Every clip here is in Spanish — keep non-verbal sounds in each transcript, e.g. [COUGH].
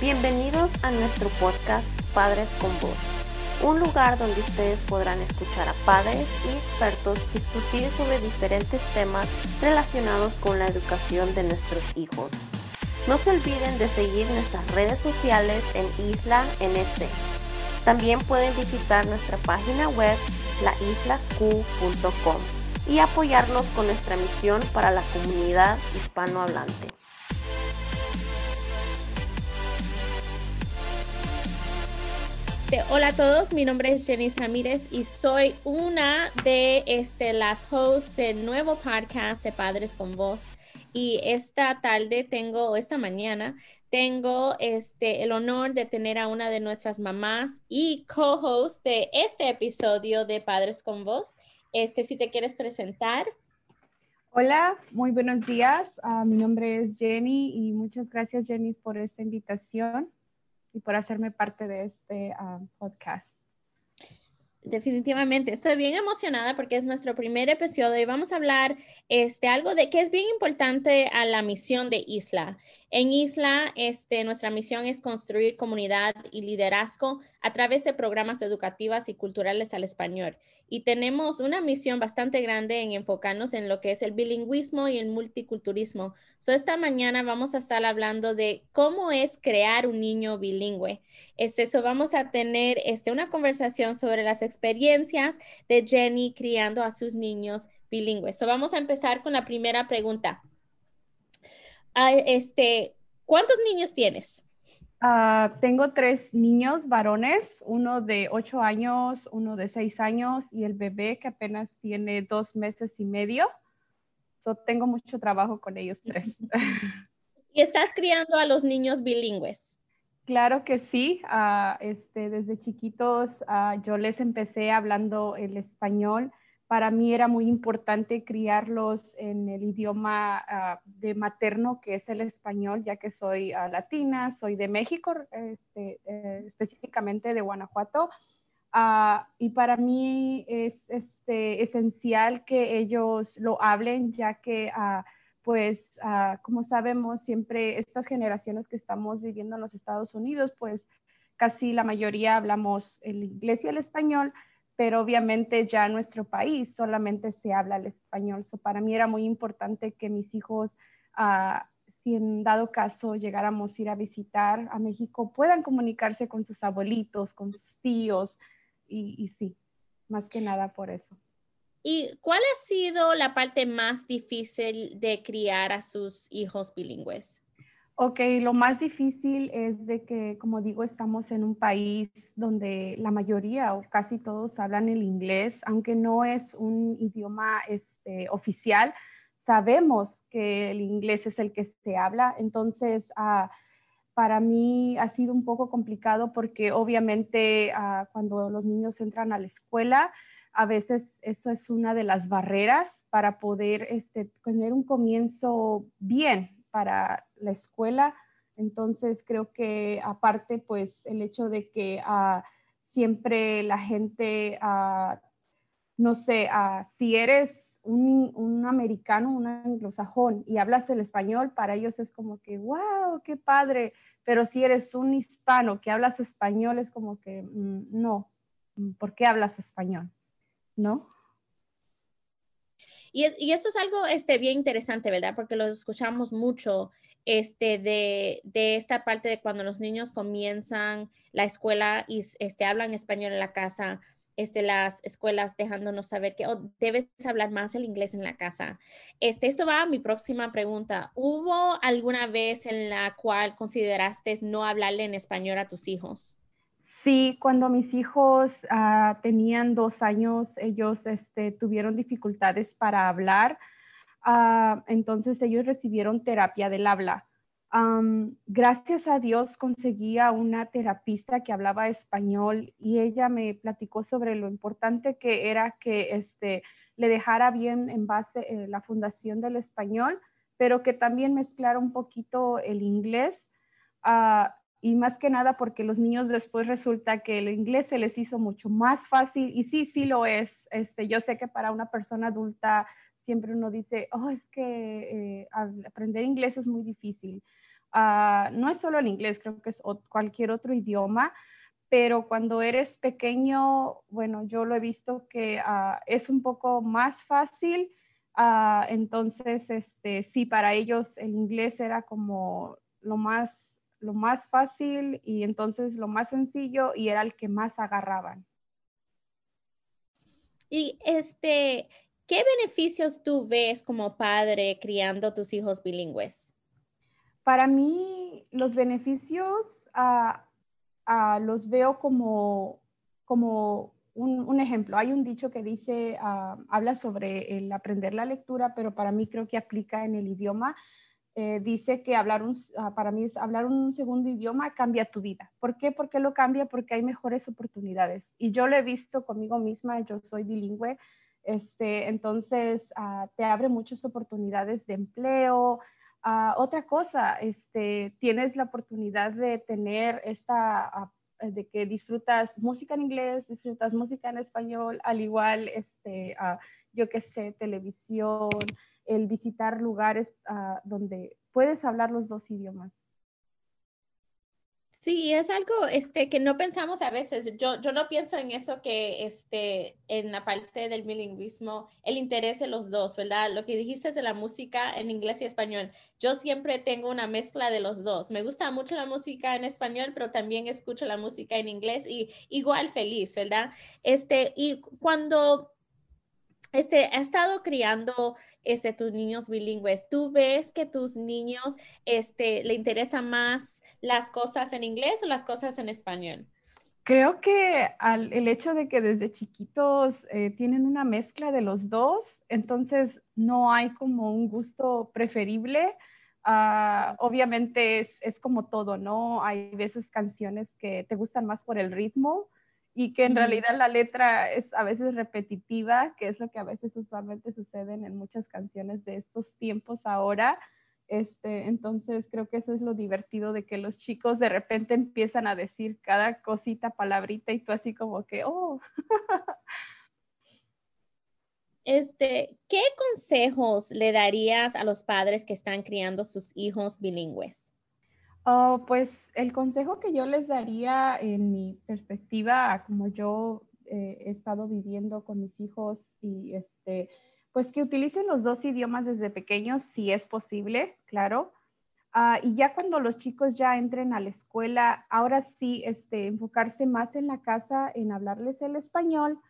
Bienvenidos a nuestro podcast Padres con Voz, un lugar donde ustedes podrán escuchar a padres y expertos discutir sobre diferentes temas relacionados con la educación de nuestros hijos. No se olviden de seguir nuestras redes sociales en Isla NC. También pueden visitar nuestra página web laislaq.com y apoyarnos con nuestra misión para la comunidad hispanohablante. Hola a todos, mi nombre es Jenny Ramírez y soy una de este, las hosts del nuevo podcast de Padres con Voz. Y esta tarde tengo, esta mañana, tengo este, el honor de tener a una de nuestras mamás y co-host de este episodio de Padres con Voz. Este, si te quieres presentar. Hola, muy buenos días. Uh, mi nombre es Jenny y muchas gracias Jenny por esta invitación y por hacerme parte de este uh, podcast. Definitivamente, estoy bien emocionada porque es nuestro primer episodio y vamos a hablar este, algo de que es bien importante a la misión de Isla. En Isla, este, nuestra misión es construir comunidad y liderazgo a través de programas educativas y culturales al español. Y tenemos una misión bastante grande en enfocarnos en lo que es el bilingüismo y el multiculturismo. So, esta mañana vamos a estar hablando de cómo es crear un niño bilingüe. Este, so vamos a tener este, una conversación sobre las experiencias de Jenny criando a sus niños bilingües. So vamos a empezar con la primera pregunta. Ah, este, ¿Cuántos niños tienes? Uh, tengo tres niños varones, uno de ocho años, uno de seis años y el bebé que apenas tiene dos meses y medio. So, tengo mucho trabajo con ellos tres. [LAUGHS] ¿Y estás criando a los niños bilingües? Claro que sí. Uh, este, desde chiquitos uh, yo les empecé hablando el español. Para mí era muy importante criarlos en el idioma uh, de materno, que es el español, ya que soy latina, soy de México, este, eh, específicamente de Guanajuato. y para mí es este, esencial que ellos lo hablen, ya que pues uh, como sabemos, siempre estas generaciones que estamos viviendo en los Estados Unidos, pues casi la mayoría hablamos el inglés y el español, pero obviamente ya en nuestro país solamente se habla el español. So, para mí era muy importante que mis hijos, uh, si en dado caso llegáramos a ir a visitar a México, puedan comunicarse con sus abuelitos, con sus tíos, y sí, más que nada por eso. ¿Y cuál ha sido la parte más difícil de criar a sus hijos bilingües? Ok, lo más difícil es de que, como digo, estamos en un país donde la mayoría o casi todos hablan el inglés, aunque no es un idioma este, oficial, sabemos que el inglés es el que se habla, entonces uh, para mí ha sido un poco complicado porque obviamente uh, cuando los niños entran a la escuela, a veces eso es una de las barreras para poder este, tener un comienzo bien para la escuela. Entonces creo que aparte, pues el hecho de que uh, siempre la gente, uh, no sé, uh, si eres un, un, americano, un anglosajón y hablas el español, para ellos es como que, wow, qué padre. Pero si eres un hispano que hablas español, es como que, mm, no, ¿por qué hablas español? ¿no? Y, es, eso es algo este, bien interesante, ¿verdad? Porque lo escuchamos mucho este, de, de, esta parte de cuando los niños comienzan la escuela y este, hablan español en la casa, este, las escuelas dejándonos saber que oh, debes hablar más el inglés en la casa. Este, esto va a mi próxima pregunta. ¿Hubo alguna vez en la cual consideraste no hablarle en español a tus hijos? Sí, cuando mis hijos uh, tenían dos años, ellos este, tuvieron dificultades para hablar, uh, entonces ellos recibieron terapia del habla. Gracias a Dios conseguí a una terapista que hablaba español y ella me platicó sobre lo importante que era que este, le dejara bien en base eh, la fundación del español, pero que también mezclara un poquito el inglés. Uh, y más que nada porque los niños después resulta que el inglés se les hizo mucho más fácil y sí, sí lo es. Este, yo sé que para una persona adulta siempre uno dice, oh, es que eh, aprender inglés es muy difícil. Ah, no es solo el inglés, creo que es cualquier otro idioma, pero cuando eres pequeño, bueno, yo lo he visto que ah, es un poco más fácil. Ah, entonces, este, sí, para ellos el inglés era como lo más, lo más fácil y entonces lo más sencillo y era el que más agarraban. Y este, ¿qué beneficios tú ves como padre criando tus hijos bilingües? Para mí, los beneficios ah, los veo como, como un, ejemplo. Hay un dicho que dice, ah, habla sobre el aprender la lectura, pero para mí creo que aplica en el idioma. Eh, dice que hablar un, para mí es hablar un segundo idioma cambia tu vida. ¿Por qué? Porque lo cambia porque hay mejores oportunidades. Y yo lo he visto conmigo misma, yo soy bilingüe, este, entonces te abre muchas oportunidades de empleo, Ah, otra cosa, este, tienes la oportunidad de tener esta, ah, de que disfrutas música en inglés, disfrutas música en español, al igual, este, uh, yo que sé, televisión, el visitar lugares donde puedes hablar los dos idiomas. Sí, es algo este, que no pensamos a veces. Yo, yo no pienso en eso que este, en la parte del bilingüismo, el interés de los dos, ¿verdad? Lo que dijiste de la música en inglés y español. Yo siempre tengo una mezcla de los dos. Me gusta mucho la música en español, pero también escucho la música en inglés y igual feliz, ¿verdad? Este, y cuando este, ha estado criando este, tus niños bilingües. ¿Tú ves que tus niños este, le interesan más las cosas en inglés o las cosas en español? Creo que el hecho de que desde chiquitos eh, tienen una mezcla de los dos, entonces no hay como un gusto preferible. Ah, obviamente es, es, como todo, ¿no? Hay veces canciones que te gustan más por el ritmo y que en realidad la letra es a veces repetitiva, que es lo que a veces usualmente sucede en muchas canciones de estos tiempos ahora. Este, entonces creo que eso es lo divertido de que los chicos de repente empiezan a decir cada cosita, palabrita y tú así como que, oh. [LAUGHS] Este, ¿qué consejos le darías a los padres que están criando sus hijos bilingües? Oh, pues el consejo que yo les daría en mi perspectiva, como yo eh, he estado viviendo con mis hijos y este, pues que utilicen los dos idiomas desde pequeños, si es posible, claro. Ah, y ya cuando los chicos ya entren a la escuela, ahora sí, este, enfocarse más en la casa, en hablarles el español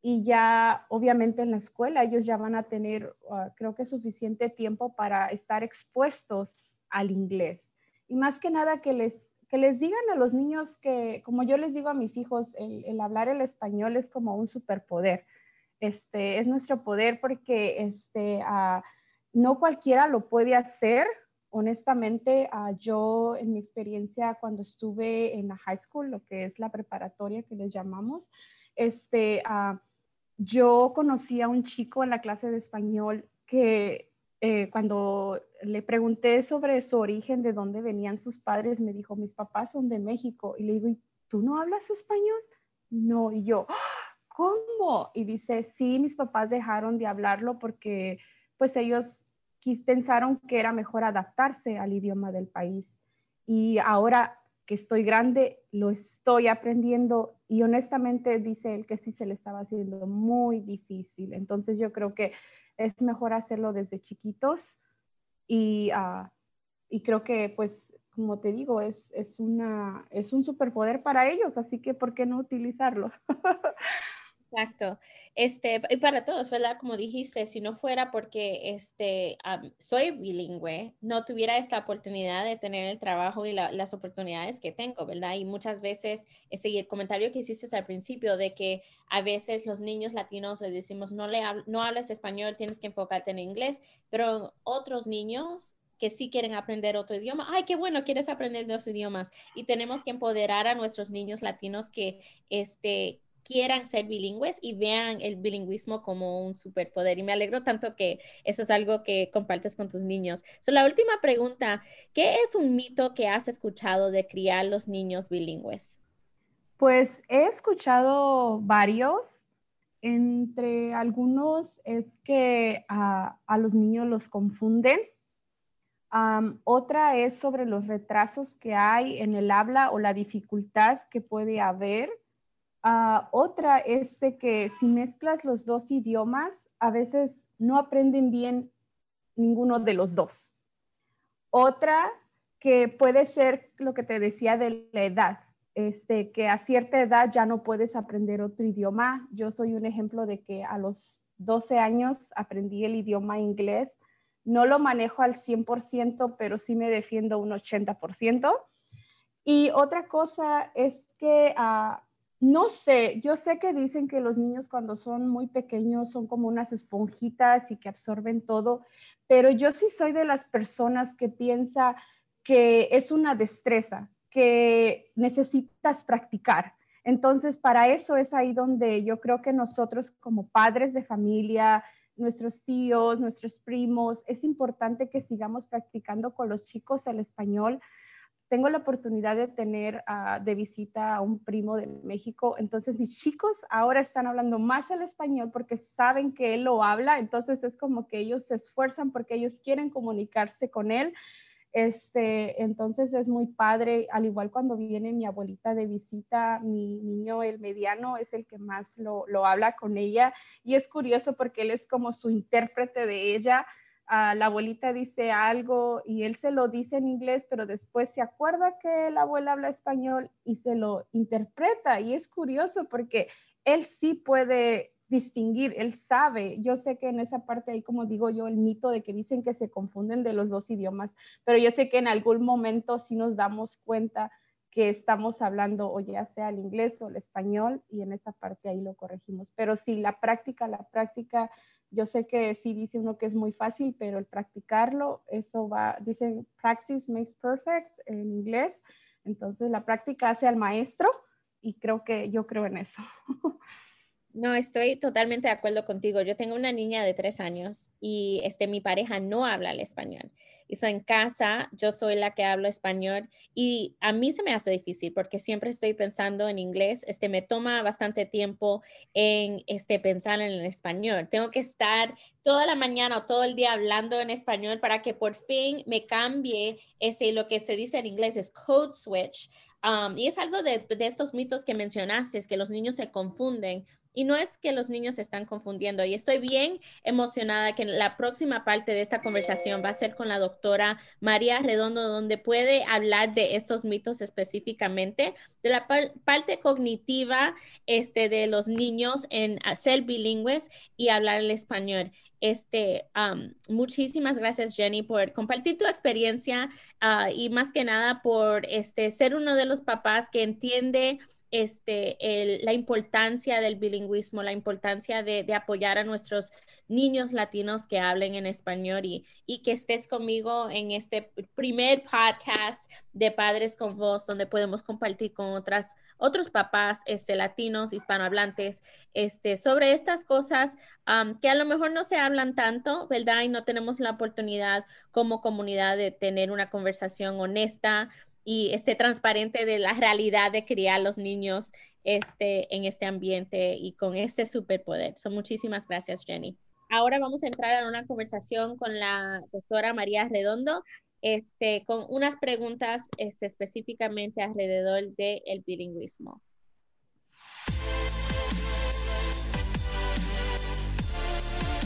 y ya obviamente en la escuela ellos ya van a tener, ah, creo que suficiente tiempo para estar expuestos al inglés y más que nada que les, que les digan a los niños que, como yo les digo a mis hijos, el, hablar el español es como un superpoder. Este, es nuestro poder porque este, ah, no cualquiera lo puede hacer. Honestamente, uh, yo en mi experiencia cuando estuve en la high school, lo que es la preparatoria que les llamamos, este, uh, yo conocí a un chico en la clase de español que eh, cuando le pregunté sobre su origen, de dónde venían sus padres, me dijo, mis papás son de México. Y le digo, ¿y tú no hablas español? No, y yo, ¿cómo? Y dice, sí, mis papás dejaron de hablarlo porque pues ellos pensaron que era mejor adaptarse al idioma del país. Y ahora que estoy grande, lo estoy aprendiendo y honestamente dice él que sí se le estaba haciendo muy difícil. Entonces yo creo que es mejor hacerlo desde chiquitos y, uh, y creo que pues como te digo, es, es, una, es un superpoder para ellos, así que ¿por qué no utilizarlo? [LAUGHS] Exacto. Este, y para todos, ¿verdad? Como dijiste, si no fuera porque este, soy bilingüe, no tuviera esta oportunidad de tener el trabajo y las oportunidades que tengo, ¿verdad? Y muchas veces, ese el comentario que hiciste al principio de que a veces los niños latinos le decimos, no, le no hablas español, tienes que enfocarte en inglés, pero otros niños que sí quieren aprender otro idioma. Ay, qué bueno, quieres aprender dos idiomas. Y tenemos que empoderar a nuestros niños latinos que, este, quieran ser bilingües y vean el bilingüismo como un superpoder. Y me alegro tanto que eso es algo que compartes con tus niños. So, la última pregunta, ¿qué es un mito que has escuchado de criar los niños bilingües? Pues he escuchado varios. Entre algunos es que a, los niños los confunden otra es sobre los retrasos que hay en el habla o la dificultad que puede haber. Ah, otra es que si mezclas los dos idiomas, a veces no aprenden bien ninguno de los dos. Otra que puede ser lo que te decía de la edad, este, que a cierta edad ya no puedes aprender otro idioma. Yo soy un ejemplo de que a los 12 años aprendí el idioma inglés. No lo manejo al 100%, pero sí me defiendo un 80%. Y otra cosa es que, ah, no sé, yo sé que dicen que los niños cuando son muy pequeños son como unas esponjitas y que absorben todo, pero yo sí soy de las personas que piensa que es una destreza, que necesitas practicar. Entonces, para eso es ahí donde yo creo que nosotros como padres de familia, nuestros tíos, nuestros primos, es importante que sigamos practicando con los chicos el español. Tengo la oportunidad de tener ah, de visita a un primo de México, entonces mis chicos ahora están hablando más el español porque saben que él lo habla, entonces es como que ellos se esfuerzan porque ellos quieren comunicarse con él este, entonces es muy padre, al igual cuando viene mi abuelita de visita, mi niño, el mediano, es el que más lo, habla con ella. Y es curioso porque él es como su intérprete de ella. Ah, la abuelita dice algo y él se lo dice en inglés, pero después se acuerda que la abuela habla español y se lo interpreta. Y es curioso porque él sí puede distinguir, él sabe, yo sé que en esa parte hay, como digo yo, el mito de que dicen que se confunden de los dos idiomas, pero yo sé que en algún momento sí nos damos cuenta que estamos hablando o ya sea el inglés o el español y en esa parte ahí lo corregimos. Pero sí, la práctica, la práctica, yo sé que sí dice uno que es muy fácil, pero el practicarlo, eso va, dicen practice makes perfect en inglés, entonces la práctica hace al maestro y creo que yo creo en eso. [LAUGHS] No, estoy totalmente de acuerdo contigo. Yo tengo una niña de tres años y este, mi pareja no habla el español. Y so, en casa yo soy la que hablo español y a mí se me hace difícil porque siempre estoy pensando en inglés. Este, me toma bastante tiempo en este, pensar en el español. Tengo que estar toda la mañana o todo el día hablando en español para que por fin me cambie ese, lo que se dice en inglés es code switch. Um, y es algo de, de, estos mitos que mencionaste, es que los niños se confunden y no es que los niños se están confundiendo. Y estoy bien emocionada que la próxima parte de esta conversación va a ser con la doctora María Redondo, donde puede hablar de estos mitos específicamente, de la parte cognitiva este, de los niños en ser bilingües y hablar el español. Este, muchísimas gracias, Jenny, por compartir tu experiencia ah, y más que nada por este, ser uno de los papás que entiende este, la importancia del bilingüismo, la importancia de, apoyar a nuestros niños latinos que hablen en español y, que estés conmigo en este primer podcast de Padres con Voz, donde podemos compartir con otras, otros papás este, latinos, hispanohablantes, este, sobre estas cosas que a lo mejor no se hablan tanto, ¿verdad? Y no tenemos la oportunidad como comunidad de tener una conversación honesta y esté transparente de la realidad de criar los niños este, en este ambiente y con este superpoder. So, muchísimas gracias, Jenny. Ahora vamos a entrar en una conversación con la doctora María Redondo, este, con unas preguntas este, específicamente alrededor del el bilingüismo.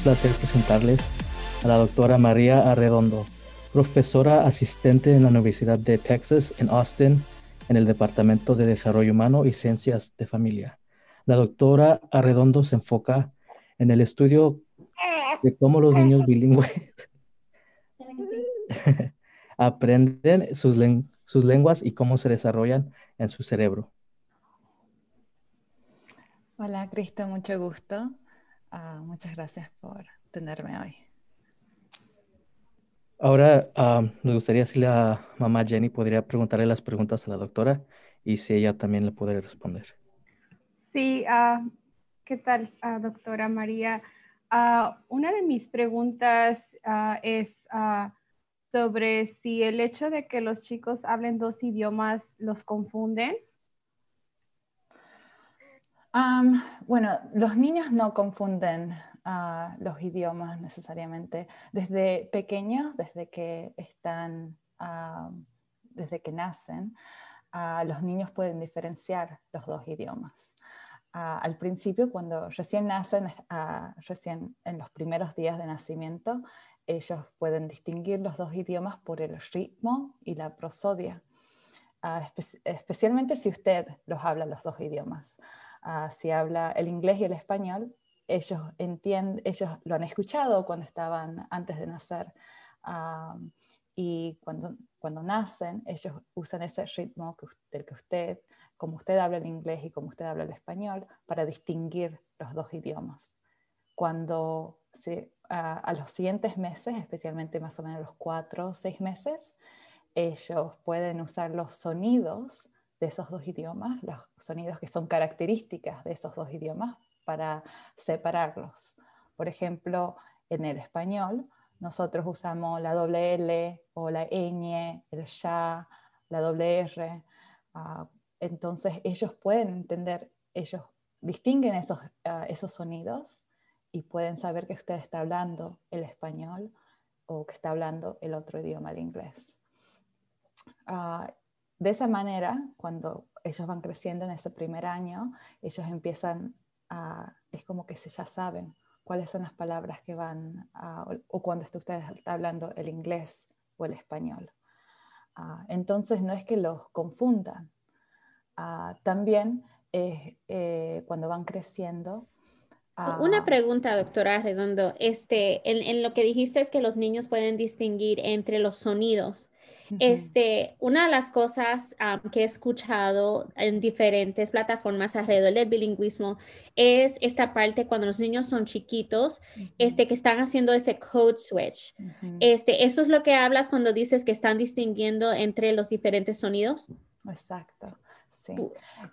placer presentarles a la doctora María Arredondo profesora asistente en la Universidad de Texas en Austin en el Departamento de Desarrollo Humano y Ciencias de Familia. La doctora Arredondo se enfoca en el estudio de cómo los niños bilingües [LAUGHS] aprenden sus, lenguas y cómo se desarrollan en su cerebro. Hola, Cristo, mucho gusto. Ah, muchas gracias por tenerme hoy. Ahora me gustaría si la mamá Jenny podría preguntarle las preguntas a la doctora y si ella también le puede responder. Sí, uh, ¿qué tal, uh, doctora María? Uh, una de mis preguntas es sobre si el hecho de que los chicos hablen dos idiomas los confunden. bueno, los niños no confunden ah, los idiomas necesariamente. Desde pequeños, desde que están, ah, desde que nacen, ah, los niños pueden diferenciar los dos idiomas. al principio, cuando recién nacen, recién en los primeros días de nacimiento, ellos pueden distinguir los dos idiomas por el ritmo y la prosodia, especialmente si usted los habla los dos idiomas. si habla el inglés y el español, ellos entienden, ellos lo han escuchado cuando estaban antes de nacer. y cuando, cuando nacen, ellos usan ese ritmo que, del que usted, como usted habla el inglés y como usted habla el español, para distinguir los dos idiomas. Cuando se, a los siguientes meses, especialmente más o menos los cuatro o seis meses, ellos pueden usar los sonidos de esos dos idiomas, los sonidos que son características de esos dos idiomas, para separarlos. Por ejemplo, en el español, nosotros usamos la doble L o la ñ, el ya, la doble R. Ah, entonces ellos pueden entender, ellos distinguen esos, ah, esos sonidos y pueden saber que usted está hablando el español o que está hablando el otro idioma, el inglés. Ah, de esa manera, cuando ellos van creciendo en ese primer año, ellos empiezan es como que ya saben cuáles son las palabras que van, o cuando usted está hablando el inglés o el español. Ah, entonces no es que los confundan. Ah, también eh, cuando van creciendo. Una ah, pregunta, doctora Redondo. Este, en, en, lo que dijiste es que los niños pueden distinguir entre los sonidos. Este, una de las cosas que he escuchado en diferentes plataformas alrededor del bilingüismo es esta parte cuando los niños son chiquitos, este, que están haciendo ese code switch. este, ¿Eso es lo que hablas cuando dices que están distinguiendo entre los diferentes sonidos? Exacto. Sí.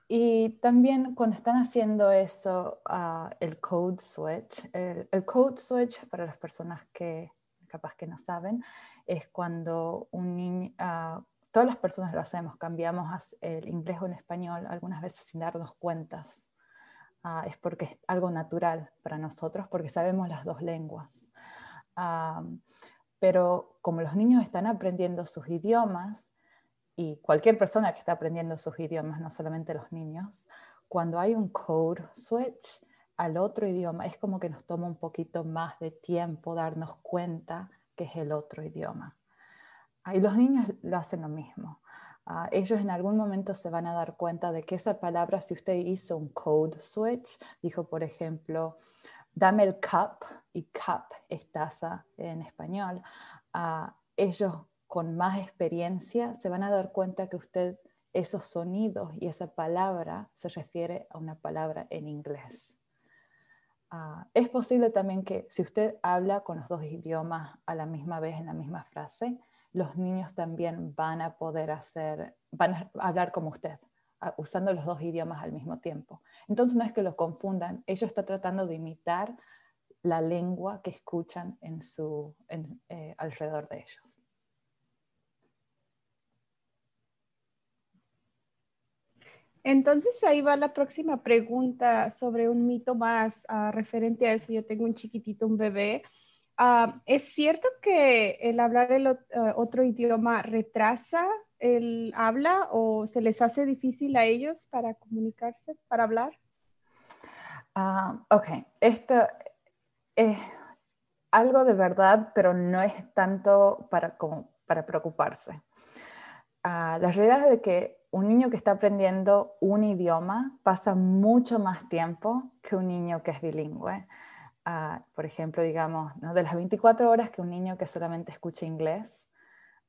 Y también cuando están haciendo eso, ah, el code switch, el, code switch para las personas que capaz que no saben, es cuando un niño, ah, todas las personas lo hacemos, cambiamos el inglés o el español algunas veces sin darnos cuentas. Ah, es porque es algo natural para nosotros, porque sabemos las dos lenguas. Pero como los niños están aprendiendo sus idiomas, y cualquier persona que está aprendiendo sus idiomas, no solamente los niños, cuando hay un code switch al otro idioma, es como que nos toma un poquito más de tiempo darnos cuenta que es el otro idioma. Ah, y los niños lo hacen lo mismo. Ah, ellos en algún momento se van a dar cuenta de que esa palabra, si usted hizo un code switch, dijo, por ejemplo, dame el cup, y cup es taza en español, uh, ellos con más experiencia se van a dar cuenta que usted esos sonidos y esa palabra se refiere a una palabra en inglés. Ah, es posible también que si usted habla con los dos idiomas a la misma vez en la misma frase, los niños también van a poder hacer, van a hablar como usted, usando los dos idiomas al mismo tiempo. Entonces no es que los confundan, ellos están tratando de imitar la lengua que escuchan en su, eh, alrededor de ellos. Entonces ahí va la próxima pregunta sobre un mito más ah, referente a eso. Yo tengo un chiquitito, un bebé. Ah, ¿Es cierto que el hablar el ah, otro idioma retrasa el habla o se les hace difícil a ellos para comunicarse, para hablar? ok, esto es algo de verdad, pero no es tanto para, como para preocuparse. la realidad es de que un niño que está aprendiendo un idioma pasa mucho más tiempo que un niño que es bilingüe. Ah, por ejemplo, digamos, de las 24 horas que un niño que solamente escucha inglés,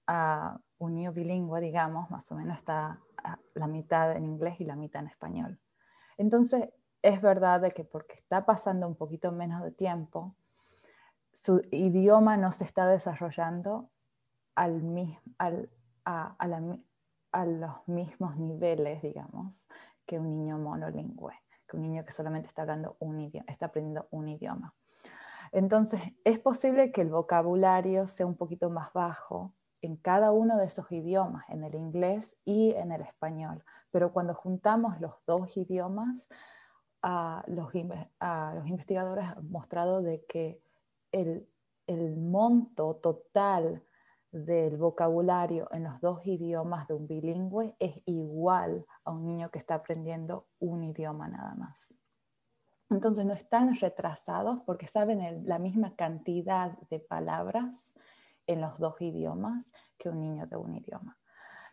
uh, un niño bilingüe, digamos, más o menos está la mitad en inglés y la mitad en español. Entonces, es verdad de que porque está pasando un poquito menos de tiempo, su idioma no se está desarrollando al, al, a, a la, a los mismos niveles, digamos, que un niño monolingüe, que un niño que solamente está hablando un idioma, está aprendiendo un idioma. Entonces, es posible que el vocabulario sea un poquito más bajo en cada uno de esos idiomas, en el inglés y en el español, pero cuando juntamos los dos idiomas, los, los, investigadores han mostrado de que el, el monto total del vocabulario en los dos idiomas de un bilingüe es igual a un niño que está aprendiendo un idioma nada más. Entonces no están retrasados porque saben la misma cantidad de palabras en los dos idiomas que un niño de un idioma.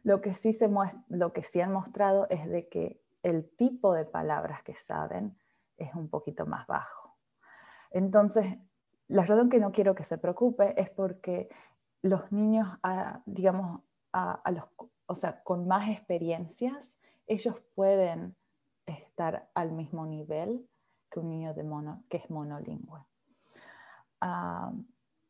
Lo que sí, se lo que sí han mostrado es de que el tipo de palabras que saben es un poquito más bajo. Entonces, la razón que no quiero que se preocupe es porque los niños, digamos, a, los, o sea, con más experiencias, ellos pueden estar al mismo nivel que un niño de mono, que es monolingüe. Ah,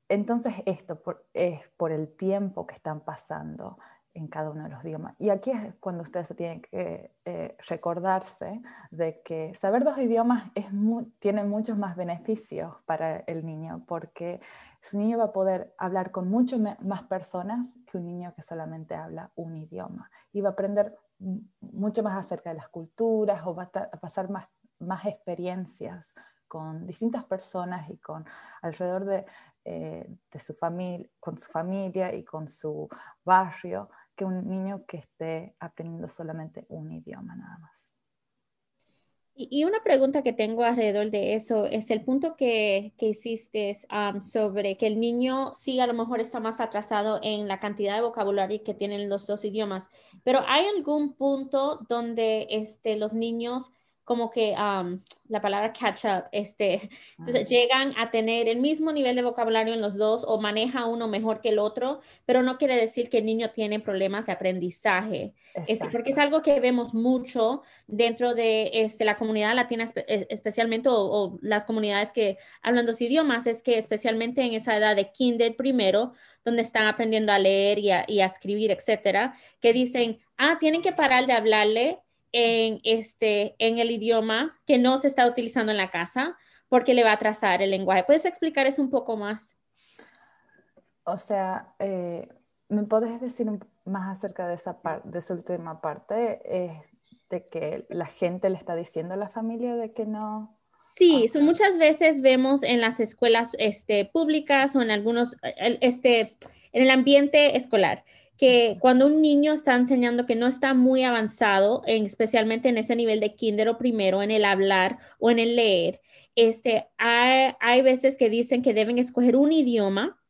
entonces, esto es por el tiempo que están pasando en cada uno de los idiomas. Y aquí es cuando ustedes tienen que eh, recordarse de que saber dos idiomas es tiene muchos más beneficios para el niño, porque su niño va a poder hablar con muchas más personas que un niño que solamente habla un idioma. Y va a aprender mucho más acerca de las culturas o va a, pasar más, más experiencias con distintas personas y con alrededor de, eh, de su familia, con su familia y con su barrio que un niño que esté aprendiendo solamente un idioma nada más. Y una pregunta que tengo alrededor de eso es el punto que, que hiciste sobre que el niño sí a lo mejor está más atrasado en la cantidad de vocabulario que tienen los dos idiomas, pero ¿hay algún punto donde este, los niños como que la palabra catch up, este, [LAUGHS] entonces ah. llegan a tener el mismo nivel de vocabulario en los dos o maneja uno mejor que el otro, pero no quiere decir que el niño tiene problemas de aprendizaje, este, porque es algo que vemos mucho dentro de este, la comunidad latina, e, especialmente, o, las comunidades que hablan dos idiomas, es que especialmente en esa edad de kinder primero, donde están aprendiendo a leer y a, y a escribir, etcétera, que dicen, ah, tienen que parar de hablarle en, este, en el idioma que no se está utilizando en la casa porque le va a atrasar el lenguaje. ¿Puedes explicar eso un poco más? O sea, eh, ¿me puedes decir más acerca de esa, de esa última parte? de que la gente le está diciendo a la familia de que no... Sí, son muchas veces vemos en las escuelas este, públicas o en algunos, este, en el ambiente escolar, que cuando un niño está enseñando que no está muy avanzado, especialmente en ese nivel de kinder o primero, en el hablar o en el leer, este, hay, veces que dicen que deben escoger un idioma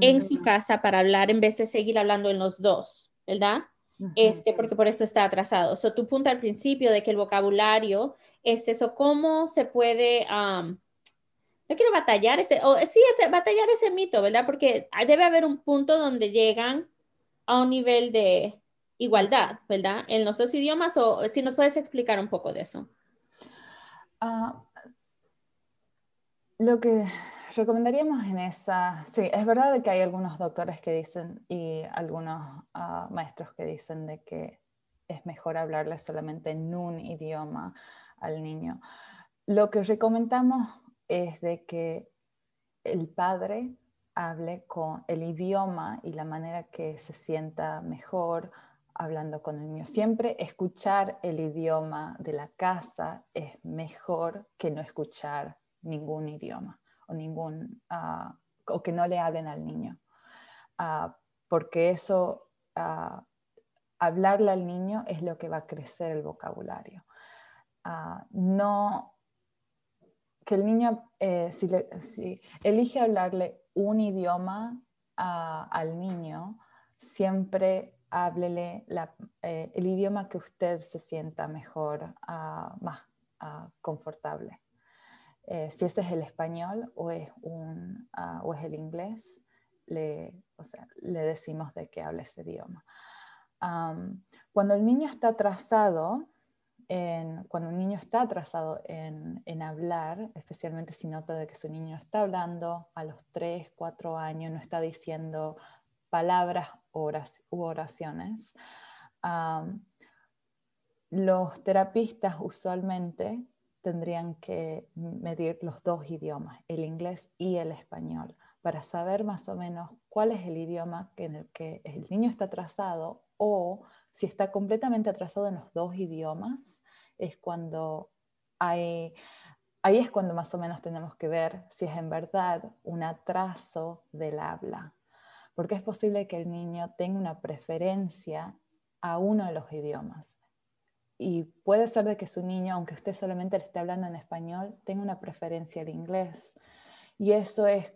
en su casa para hablar en vez de seguir hablando en los dos, ¿verdad? Este, porque por eso está atrasado. So, tu punto al principio de que el vocabulario es eso, ¿cómo se puede, no quiero batallar ese, o sí, ese, batallar ese mito, ¿verdad? Porque debe haber un punto donde llegan a un nivel de igualdad, ¿verdad? En los dos idiomas, o si nos puedes explicar un poco de eso. Ah, lo que recomendaríamos en esa, sí, es verdad que hay algunos doctores que dicen y algunos ah, maestros que dicen de que es mejor hablarle solamente en un idioma al niño. Lo que recomendamos es de que el padre hable con el idioma y la manera que se sienta mejor hablando con el niño. Siempre escuchar el idioma de la casa es mejor que no escuchar ningún idioma o, ningún, ah, o que no le hablen al niño. Ah, porque eso, uh, hablarle al niño es lo que va a crecer el vocabulario. no que el niño, eh, si, elige hablarle un idioma al niño, siempre háblele eh, el idioma que usted se sienta mejor, más confortable. Eh, si ese es el español o es, es el inglés, le, le, decimos de que hable ese idioma. cuando el niño está atrasado, cuando un niño está atrasado en, hablar, especialmente si nota de que su niño está hablando a los 3, 4 años, no está diciendo palabras u oraciones, los terapistas usualmente tendrían que medir los dos idiomas, el inglés y el español, para saber más o menos cuál es el idioma en el que el niño está atrasado o si está completamente atrasado en los dos idiomas, es cuando ahí es cuando más o menos tenemos que ver si es en verdad un atraso del habla, porque es posible que el niño tenga una preferencia a uno de los idiomas. Y puede ser de que su niño, aunque usted solamente le esté hablando en español, tenga una preferencia al inglés. Y eso es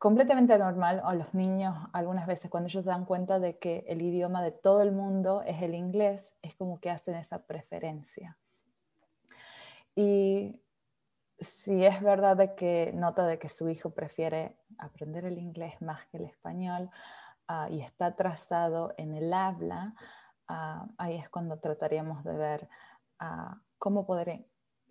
completamente normal a los niños algunas veces cuando ellos dan cuenta de que el idioma de todo el mundo es el inglés, es como que hacen esa preferencia. Y si es verdad de que nota de que su hijo prefiere aprender el inglés más que el español ah, y está atrasado en el habla, Ah, ahí es cuando trataríamos de ver ah, cómo poder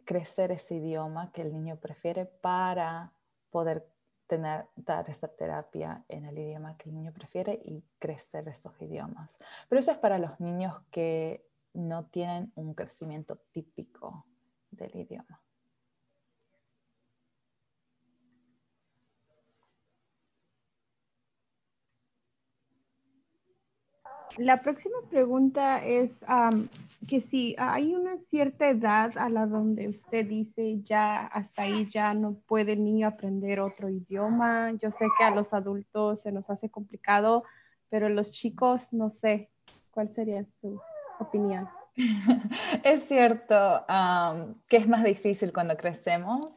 crecer ese idioma que el niño prefiere para poder tener, dar esa terapia en el idioma que el niño prefiere y crecer esos idiomas. Pero eso es para los niños que no tienen un crecimiento típico del idioma. La próxima pregunta es que si hay una cierta edad a la donde usted dice ya hasta ahí ya no puede el niño aprender otro idioma. Yo sé que a los adultos se nos hace complicado, pero los chicos no sé. ¿Cuál sería su opinión? [LAUGHS] Es cierto que es más difícil cuando crecemos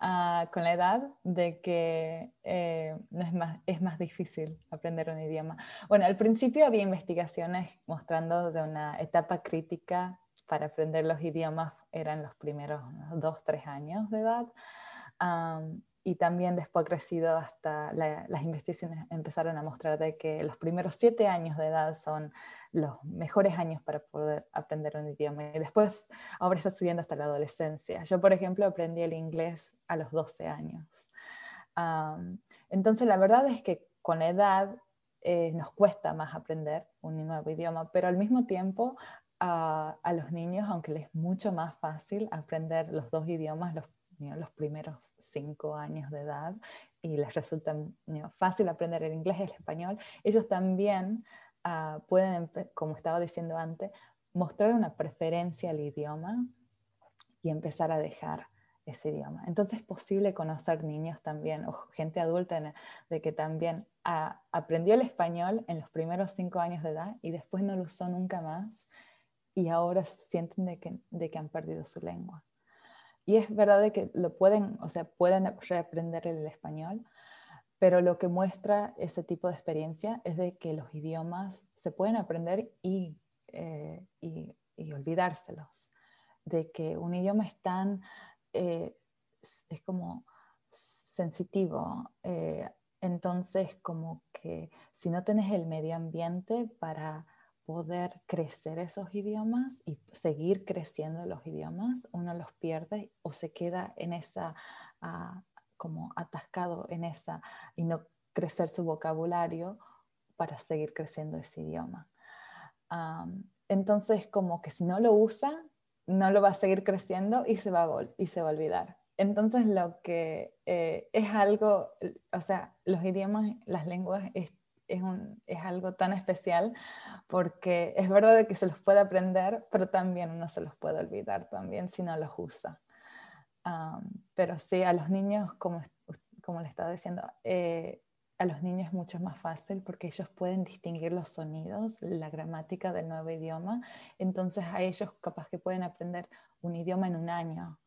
ah, con la edad, de que eh, no es, más, es más difícil aprender un idioma. Bueno, al principio había investigaciones mostrando de una etapa crítica para aprender los idiomas, eran los primeros dos, tres años de edad y también después ha crecido hasta las investigaciones empezaron a mostrar de que los primeros siete años de edad son los mejores años para poder aprender un idioma y después ahora está subiendo hasta la adolescencia. Yo, por ejemplo, aprendí el inglés a los 12 años. entonces, la verdad es que con edad eh, nos cuesta más aprender un nuevo idioma, pero al mismo tiempo a, los niños, aunque les es mucho más fácil aprender los dos idiomas, los, los primeros cinco años de edad y les resulta fácil aprender el inglés y el español, ellos también ah, pueden, como estaba diciendo antes, mostrar una preferencia al idioma y empezar a dejar ese idioma. Entonces es posible conocer niños también o gente adulta de que también ah, aprendió el español en los primeros cinco años de edad y después no lo usó nunca más y ahora sienten de que, de que han perdido su lengua. Y es verdad que lo pueden, o sea, pueden reaprender el español, pero lo que muestra ese tipo de experiencia es de que los idiomas se pueden aprender y, eh, y, olvidárselos. De que un idioma es tan, eh, es como sensitivo. Eh, entonces, como que si no tenés el medio ambiente para poder crecer esos idiomas y seguir creciendo los idiomas, uno los pierde o se queda en esa, ah, como atascado en esa y no crecer su vocabulario para seguir creciendo ese idioma. entonces, como que si no lo usa, no lo va a seguir creciendo y se va a, y se va a olvidar. Entonces, lo que eh, es algo, o sea, los idiomas, las lenguas es, algo tan especial porque es verdad que se los puede aprender, pero también uno se los puede olvidar también si no los usa. pero sí, a los niños, como, como le estaba diciendo, eh, a los niños es mucho más fácil porque ellos pueden distinguir los sonidos, la gramática del nuevo idioma. Entonces a ellos capaz que pueden aprender un idioma en un año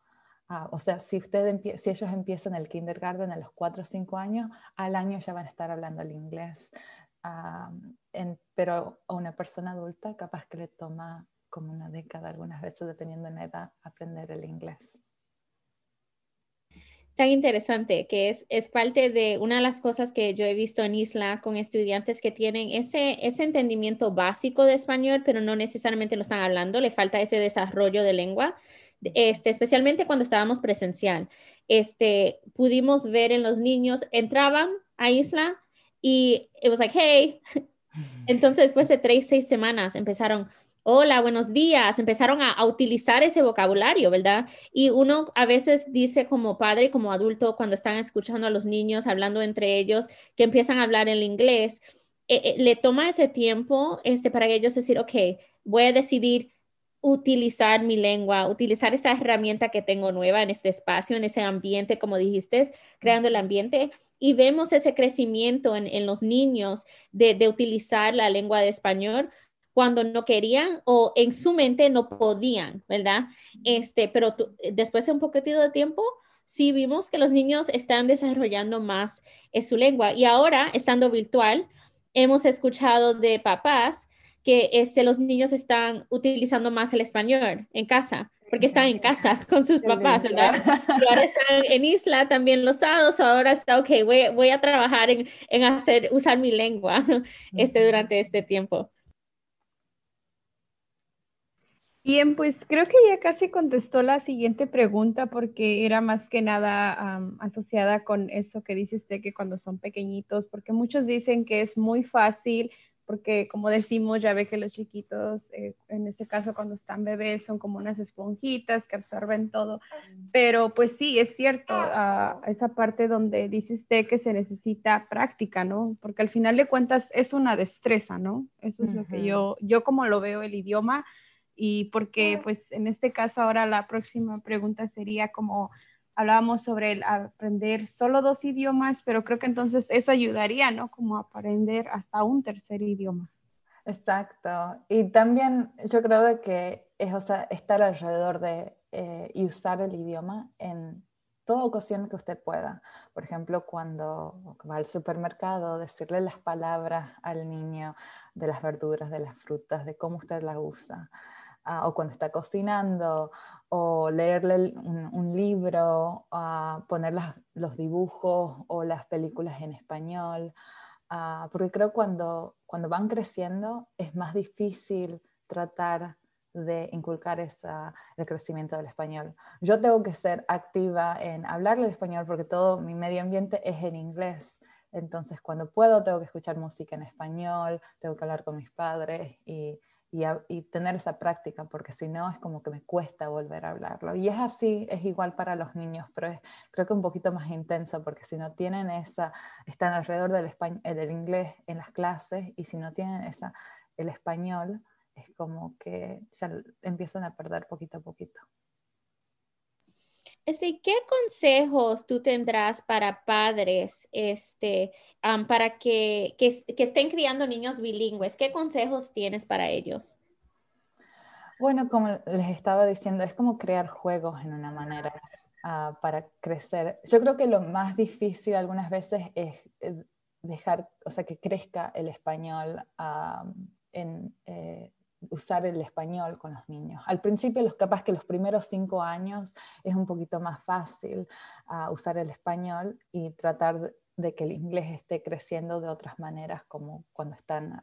Ah, o sea, si, usted si ellos empiezan el kindergarten a los 4 o 5 años, al año ya van a estar hablando el inglés. Ah, pero a una persona adulta capaz que le toma como una década algunas veces, dependiendo de la edad, aprender el inglés. Tan interesante que es, es parte de una de las cosas que yo he visto en Isla con estudiantes que tienen ese, ese entendimiento básico de español, pero no necesariamente lo están hablando, le falta ese desarrollo de lengua este, especialmente cuando estábamos presencial, este, pudimos ver en los niños, entraban a Isla y it was like, hey. [LAUGHS] Entonces, después de tres, seis semanas, empezaron, hola, buenos días, empezaron a, utilizar ese vocabulario, ¿verdad? Y uno a veces dice como padre, como adulto, cuando están escuchando a los niños hablando entre ellos, que empiezan a hablar el inglés, eh, eh, le toma ese tiempo este, para ellos decir, ok, voy a decidir utilizar mi lengua, utilizar esa herramienta que tengo nueva en este espacio, en ese ambiente, como dijiste, creando el ambiente. Y vemos ese crecimiento en, los niños de, de, utilizar la lengua de español cuando no querían o en su mente no podían, ¿verdad? Este, pero después de un poquitito de tiempo, sí vimos que los niños están desarrollando más en su lengua. Y ahora, estando virtual, hemos escuchado de papás que este, los niños están utilizando más el español en casa, porque están en casa [LAUGHS] con sus papás, ¿verdad? Y ahora están en isla también los sábados, ahora está, ok, voy, voy a trabajar en, en, hacer, usar mi lengua [LAUGHS] este, durante este tiempo. Bien, pues creo que ya casi contestó la siguiente pregunta porque era más que nada asociada con eso que dice usted que cuando son pequeñitos, porque muchos dicen que es muy fácil porque como decimos, ya ve que los chiquitos, eh, en este caso cuando están bebés, son como unas esponjitas que absorben todo. Pero pues sí, es cierto, esa parte donde dice usted que se necesita práctica, ¿no? Porque al final de cuentas es una destreza, ¿no? Eso es lo que yo, yo como lo veo el idioma y porque pues en este caso ahora la próxima pregunta sería como hablábamos sobre el aprender solo dos idiomas, pero creo que entonces eso ayudaría, ¿no? Como aprender hasta un tercer idioma. Exacto. Y también yo creo que es o sea, estar alrededor de eh, y usar el idioma en toda ocasión que usted pueda. Por ejemplo, cuando va al supermercado, decirle las palabras al niño de las verduras, de las frutas, de cómo usted las usa. Ah, o cuando está cocinando, o leerle un, libro, uh, poner los dibujos o las películas en español, ah, porque creo cuando, cuando van creciendo es más difícil tratar de inculcar esa, el crecimiento del español. Yo tengo que ser activa en hablarle el español porque todo mi medio ambiente es en inglés. Entonces, cuando puedo, tengo que escuchar música en español, tengo que hablar con mis padres y y, tener esa práctica, porque si no es como que me cuesta volver a hablarlo. Y es así, es igual para los niños, pero es creo que un poquito más intenso, porque si no tienen esa, están alrededor del, eh, del inglés en las clases, y si no tienen esa, el español, es como que ya empiezan a perder poquito a poquito. ¿Qué consejos tú tendrás para padres este, para que, que, estén criando niños bilingües? ¿Qué consejos tienes para ellos? Bueno, como les estaba diciendo, es como crear juegos en una manera ah, para crecer. Yo creo que lo más difícil algunas veces es eh, dejar, o sea, que crezca el español en, eh, usar el español con los niños. Al principio, los capaz que los primeros cinco años es un poquito más fácil uh, usar el español y tratar de que el inglés esté creciendo de otras maneras, como cuando están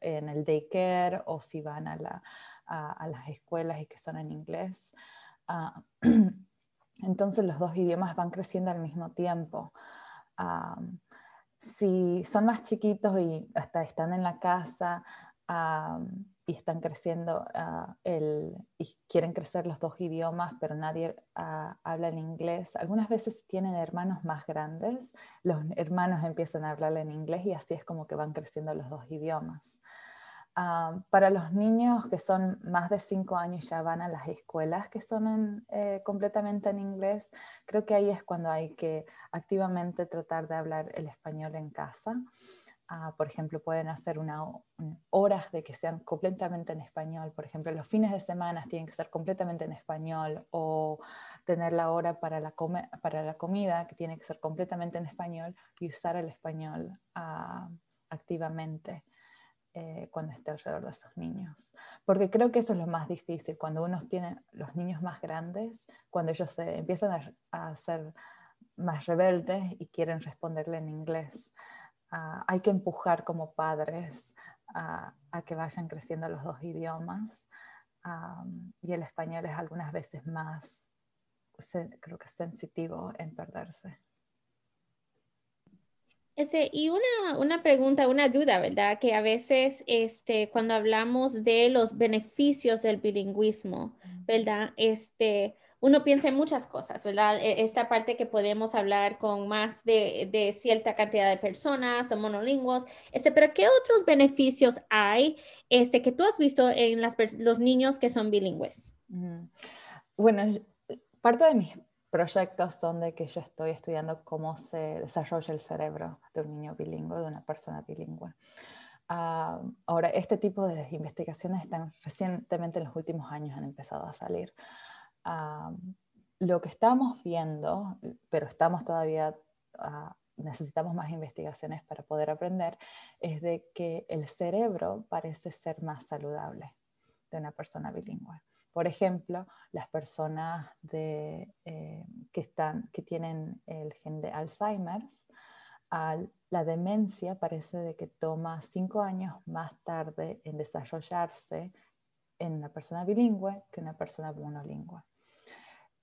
en el daycare o si van a, la, a, las escuelas y que son en inglés. Uh, [CLEARS THROAT] entonces los dos idiomas van creciendo al mismo tiempo. Um, si son más chiquitos y hasta están en la casa, y están creciendo ah, el, y quieren crecer los dos idiomas, pero nadie ah, habla en inglés. Algunas veces tienen hermanos más grandes, los hermanos empiezan a hablar en inglés y así es como que van creciendo los dos idiomas. Ah, para los niños que son más de cinco años ya van a las escuelas que son eh, completamente en inglés, creo que ahí es cuando hay que activamente tratar de hablar el español en casa. Ah, por ejemplo, pueden hacer una, horas de que sean completamente en español. Por ejemplo, los fines de semana tienen que ser completamente en español o tener la hora para la, para la comida que tiene que ser completamente en español y usar el español ah, activamente. Eh, cuando esté alrededor de esos niños. Porque creo que eso es lo más difícil, cuando uno tiene los niños más grandes, cuando ellos se empiezan a, a ser más rebeldes y quieren responderle en inglés. Ah, hay que empujar como padres a que vayan creciendo los dos idiomas. y el español es algunas veces más, creo que sensitivo en perderse. Ese, y una, una, pregunta, una duda, ¿verdad? Que a veces este, cuando hablamos de los beneficios del bilingüismo, ¿verdad? Este, uno piensa en muchas cosas, ¿verdad? E, esta parte que podemos hablar con más de, cierta cantidad de personas, de monolingües, este, pero ¿qué otros beneficios hay este, que tú has visto en las, los niños que son bilingües? Bueno, parte de mis proyectos son de que yo estoy estudiando cómo se desarrolla el cerebro de un niño bilingüe, de una persona bilingüe. Ah, ahora, este tipo de investigaciones están recientemente en los últimos años han empezado a salir. Lo que estamos viendo, pero estamos todavía, ah, necesitamos más investigaciones para poder aprender, es de que el cerebro parece ser más saludable de una persona bilingüe. Por ejemplo, las personas de, eh, que, tienen el gen de Alzheimer, la demencia parece de que toma cinco años más tarde en desarrollarse en una persona bilingüe que una persona monolingüe.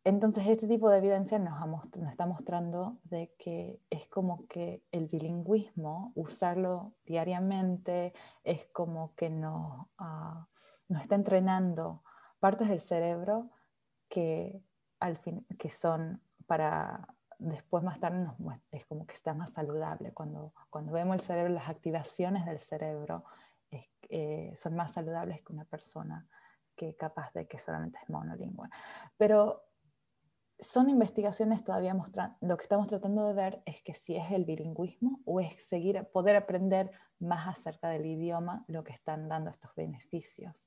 Entonces, este tipo de evidencia nos, nos, está mostrando de que es como que el bilingüismo, usarlo diariamente, es como que nos, ah, nos está entrenando partes del cerebro que, al fin, que son para después más tarde nos, es como que está más saludable. Cuando, cuando vemos el cerebro, las activaciones del cerebro eh, son más saludables que una persona que capaz de que solamente es monolingüe. Pero son investigaciones todavía mostrando, lo que estamos tratando de ver es que si es el bilingüismo o es seguir, poder aprender más acerca del idioma, lo que están dando estos beneficios.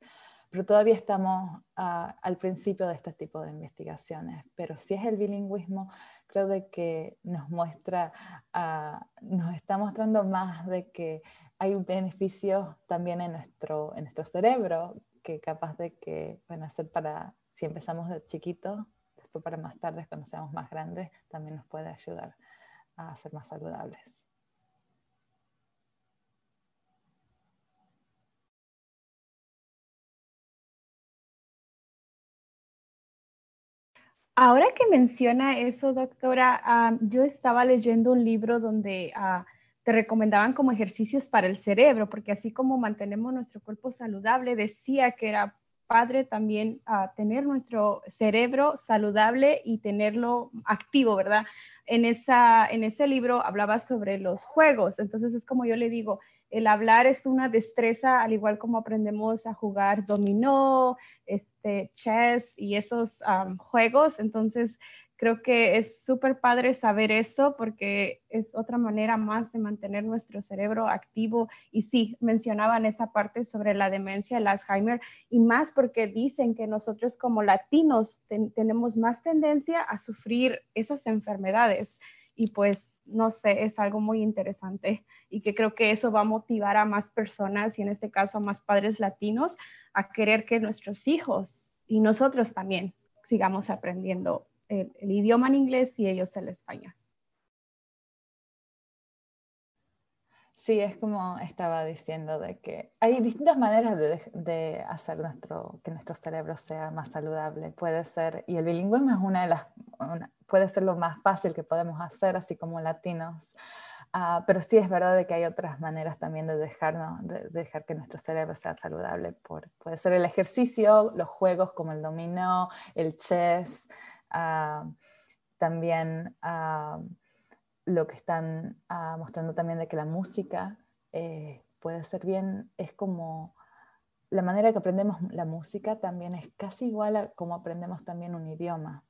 Pero todavía estamos al principio de este tipo de investigaciones. Pero si es el bilingüismo, creo de que nos muestra, ah, nos está mostrando más de que hay beneficios también en nuestro, en nuestro cerebro que capaz de que van a ser para, si empezamos de chiquitos, para más tarde, cuando seamos más grandes, también nos puede ayudar a ser más saludables. Ahora que menciona eso, doctora, yo estaba leyendo un libro donde ah, te recomendaban como ejercicios para el cerebro, porque así como mantenemos nuestro cuerpo saludable, decía que era padre también ah, tener nuestro cerebro saludable y tenerlo activo, ¿verdad? En, esa, en ese libro hablaba sobre los juegos, entonces es como yo le digo, el hablar es una destreza, al igual como aprendemos a jugar dominó, este, chess y esos juegos. Entonces, creo que es súper padre saber eso porque es otra manera más de mantener nuestro cerebro activo. Y sí, mencionaban esa parte sobre la demencia, el Alzheimer, y más porque dicen que nosotros como latinos tenemos más tendencia a sufrir esas enfermedades. Y pues no sé, es algo muy interesante y que creo que eso va a motivar a más personas y en este caso a más padres latinos a querer que nuestros hijos y nosotros también sigamos aprendiendo el, idioma en inglés y ellos el español. Sí, es como estaba diciendo, de que hay distintas maneras de, hacer nuestro, que nuestro cerebro sea más saludable. Puede ser, y el bilingüismo es una de las, puede ser lo más fácil que podemos hacer, así como latinos. Ah, pero sí es verdad de que hay otras maneras también de, dejarnos, de, dejar que nuestro cerebro sea saludable. Por, puede ser el ejercicio, los juegos como el dominó, el chess, ah, también ah, lo que están ah, mostrando también de que la música eh, puede ser bien, es como la manera que aprendemos la música también es casi igual a como aprendemos también un idioma.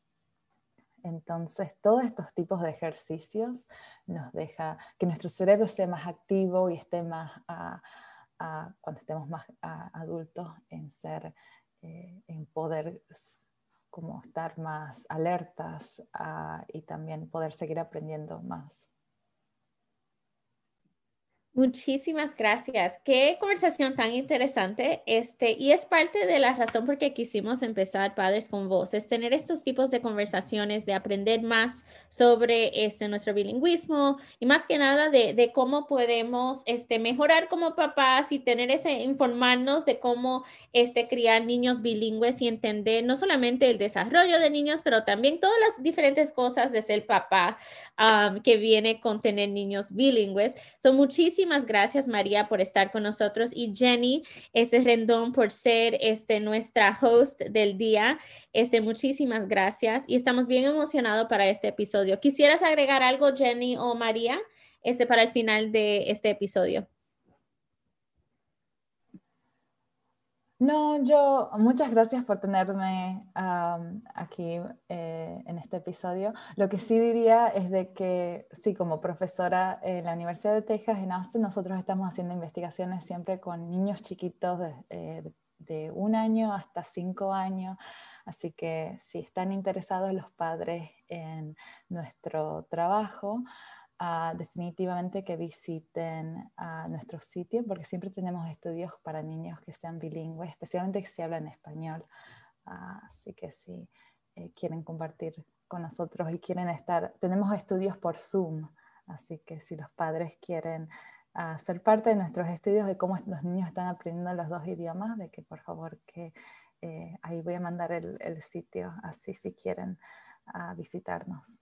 Entonces, todos estos tipos de ejercicios nos deja que nuestro cerebro esté más activo y esté más, cuando estemos más adultos, en ser, eh, en poder como estar más alertas ah, y también poder seguir aprendiendo más. Muchísimas gracias. Qué conversación tan interesante. Este, y es parte de la razón por qué quisimos empezar Padres con Voz, es tener estos tipos de conversaciones, de aprender más sobre este, nuestro bilingüismo y más que nada de, de cómo podemos este, mejorar como papás y tener ese, informarnos de cómo este, criar niños bilingües y entender no solamente el desarrollo de niños, pero también todas las diferentes cosas de ser papá que viene con tener niños bilingües. Son muchísimas muchísimas gracias María por estar con nosotros y Jenny, ese rendón por ser este, nuestra host del día. Este, muchísimas gracias y estamos bien emocionados para este episodio. ¿Quisieras agregar algo Jenny o María este, para el final de este episodio? No, yo, muchas gracias por tenerme aquí eh, en este episodio. Lo que sí diría es de que, sí, como profesora en la Universidad de Texas, en Austin, nosotros estamos haciendo investigaciones siempre con niños chiquitos de, eh, de un año hasta cinco años. Así que si están interesados los padres en nuestro trabajo, definitivamente que visiten nuestro sitio porque siempre tenemos estudios para niños que sean bilingües, especialmente se hablan español. así que si eh, quieren compartir con nosotros y quieren estar, tenemos estudios por Zoom, así que si los padres quieren ser parte de nuestros estudios de cómo los niños están aprendiendo los dos idiomas, de que por favor que eh, ahí voy a mandar el, el sitio, así si quieren visitarnos.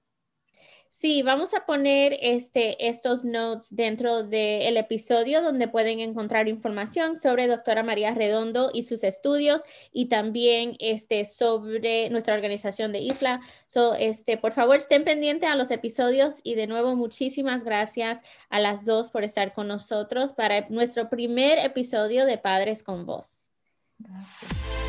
Sí, vamos a poner este, estos notes dentro del episodio donde pueden encontrar información sobre doctora María Redondo y sus estudios y también este, sobre nuestra organización de Isla. So, este, por favor, estén pendientes a los episodios y de nuevo muchísimas gracias a las dos por estar con nosotros para nuestro primer episodio de Padres con Voz. Gracias.